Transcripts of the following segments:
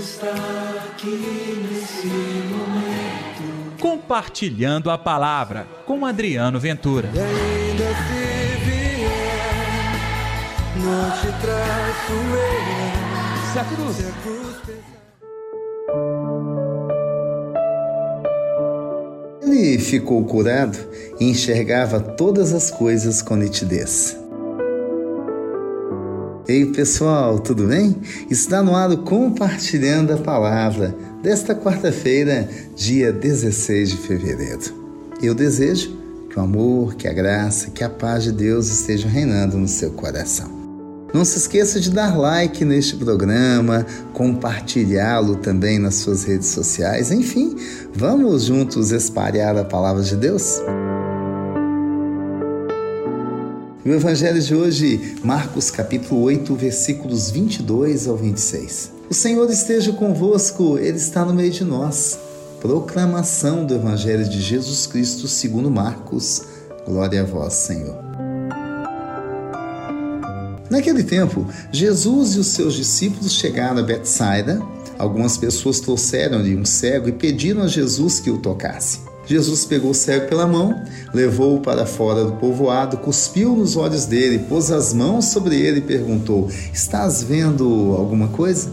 está aqui nesse momento. Compartilhando a palavra com Adriano Ventura. E ainda se vier, não te traço eu. Se a cruz. Se a cruz pesar. Ele ficou curado e enxergava todas as coisas com nitidez. Ei pessoal, tudo bem? Está no ar Compartilhando a Palavra desta quarta-feira, dia 16 de fevereiro. Eu desejo que o amor, que a graça, que a paz de Deus estejam reinando no seu coração. Não se esqueça de dar like neste programa, compartilhá-lo também nas suas redes sociais. Enfim, vamos juntos espalhar a palavra de Deus? O Evangelho de hoje, Marcos capítulo 8, versículos 22 ao 26. O Senhor esteja convosco, Ele está no meio de nós. Proclamação do Evangelho de Jesus Cristo segundo Marcos. Glória a vós, Senhor. Naquele tempo, Jesus e os seus discípulos chegaram a Betsaida. Algumas pessoas trouxeram-lhe um cego e pediram a Jesus que o tocasse. Jesus pegou o cego pela mão, levou-o para fora do povoado, cuspiu nos olhos dele, pôs as mãos sobre ele e perguntou: Estás vendo alguma coisa?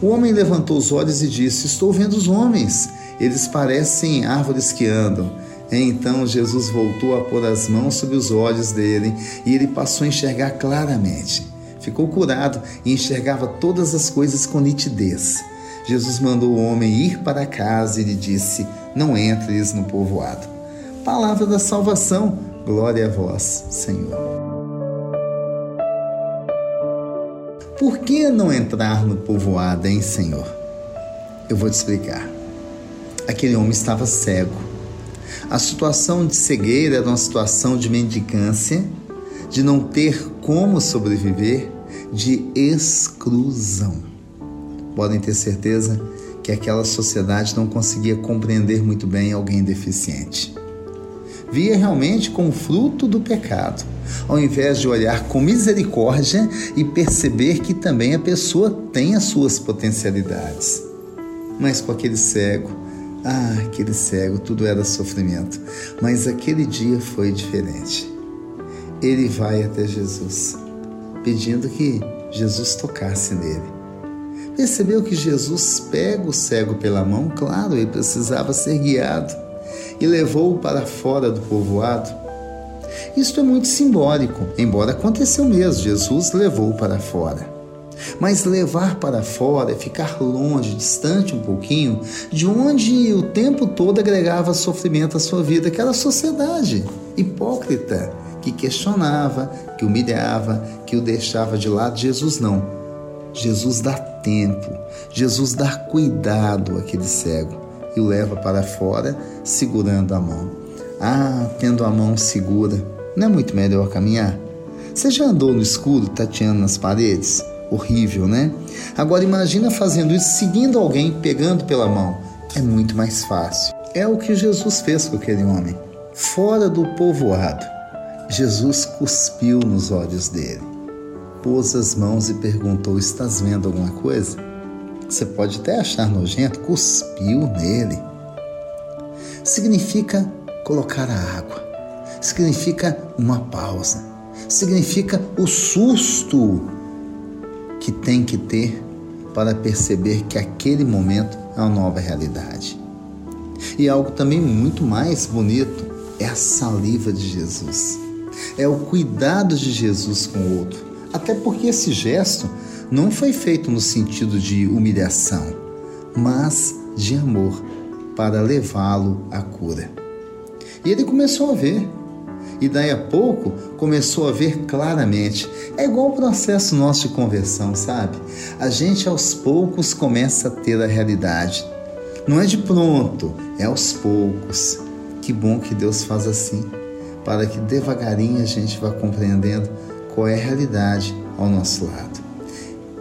O homem levantou os olhos e disse: Estou vendo os homens. Eles parecem árvores que andam. Então Jesus voltou a pôr as mãos sobre os olhos dele e ele passou a enxergar claramente. Ficou curado e enxergava todas as coisas com nitidez. Jesus mandou o homem ir para casa e lhe disse: Não entres no povoado. Palavra da salvação, glória a vós, Senhor. Por que não entrar no povoado, hein, Senhor? Eu vou te explicar. Aquele homem estava cego a situação de cegueira era uma situação de mendicância, de não ter como sobreviver, de exclusão. Podem ter certeza que aquela sociedade não conseguia compreender muito bem alguém deficiente. Via realmente como fruto do pecado, ao invés de olhar com misericórdia e perceber que também a pessoa tem as suas potencialidades. Mas com aquele cego, ah, aquele cego, tudo era sofrimento. Mas aquele dia foi diferente. Ele vai até Jesus, pedindo que Jesus tocasse nele. Percebeu que Jesus pega o cego pela mão, claro, ele precisava ser guiado, e levou-o para fora do povoado. Isto é muito simbólico, embora aconteceu mesmo, Jesus levou-o para fora. Mas levar para fora é ficar longe, distante um pouquinho, de onde o tempo todo agregava sofrimento à sua vida, aquela sociedade hipócrita que questionava, que humilhava, que o deixava de lado. Jesus não. Jesus dá tempo, Jesus dá cuidado àquele cego e o leva para fora segurando a mão. Ah, tendo a mão segura, não é muito melhor caminhar? Você já andou no escuro tateando nas paredes? horrível, né? Agora imagina fazendo isso seguindo alguém, pegando pela mão. É muito mais fácil. É o que Jesus fez com aquele homem. Fora do povoado, Jesus cuspiu nos olhos dele, pôs as mãos e perguntou: Estás vendo alguma coisa? Você pode até achar nojento, cuspiu nele. Significa colocar a água, significa uma pausa, significa o susto que tem que ter para perceber que aquele momento é uma nova realidade. E algo também muito mais bonito é a saliva de Jesus. É o cuidado de Jesus com o outro. Até porque esse gesto não foi feito no sentido de humilhação, mas de amor para levá-lo à cura. E ele começou a ver e daí a pouco começou a ver claramente. É igual o processo nosso de conversão, sabe? A gente aos poucos começa a ter a realidade. Não é de pronto, é aos poucos. Que bom que Deus faz assim, para que devagarinho a gente vá compreendendo qual é a realidade ao nosso lado.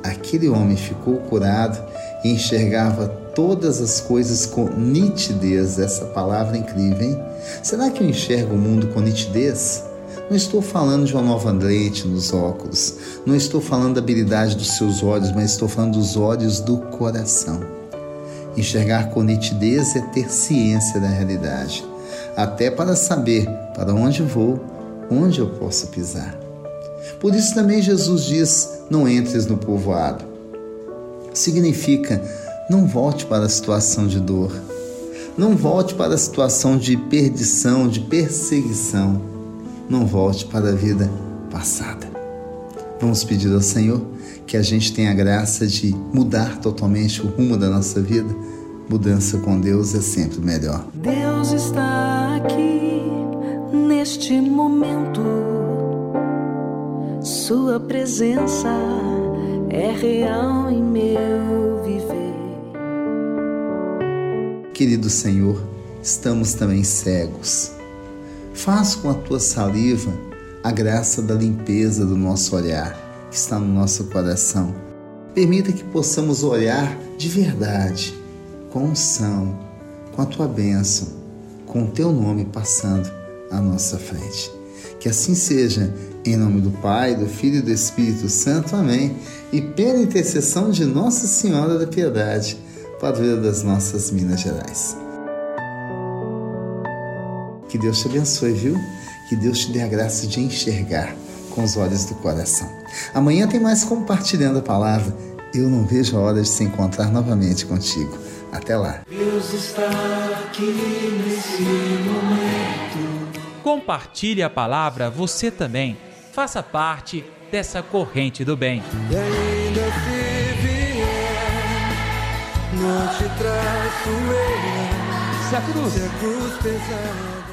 Aquele homem ficou curado e enxergava todas as coisas com nitidez. Essa palavra é incrível, hein? Será que eu enxergo o mundo com nitidez? Não estou falando de uma nova lente nos óculos, não estou falando da habilidade dos seus olhos, mas estou falando dos olhos do coração. Enxergar com nitidez é ter ciência da realidade, até para saber para onde vou, onde eu posso pisar. Por isso também Jesus diz: não entres no povoado. Significa, não volte para a situação de dor, não volte para a situação de perdição, de perseguição, não volte para a vida passada. Vamos pedir ao Senhor que a gente tenha a graça de mudar totalmente o rumo da nossa vida. Mudança com Deus é sempre melhor. Deus está aqui neste momento. Sua presença é real em meu viver. Querido Senhor, estamos também cegos. Faz com a tua saliva a graça da limpeza do nosso olhar, que está no nosso coração. Permita que possamos olhar de verdade, com unção, com a tua bênção, com o teu nome passando à nossa frente. Que assim seja, em nome do Pai, do Filho e do Espírito Santo. Amém. E pela intercessão de Nossa Senhora da Piedade, padroeira das nossas Minas Gerais. Que Deus te abençoe, viu? Que Deus te dê a graça de enxergar com os olhos do coração. Amanhã tem mais compartilhando a palavra. Eu não vejo a hora de se encontrar novamente contigo. Até lá. Deus está aqui nesse momento. Compartilhe a palavra você também. Faça parte dessa corrente do bem. E ainda se vier, não te traço eu. Se a cruz Se a cruz pesar.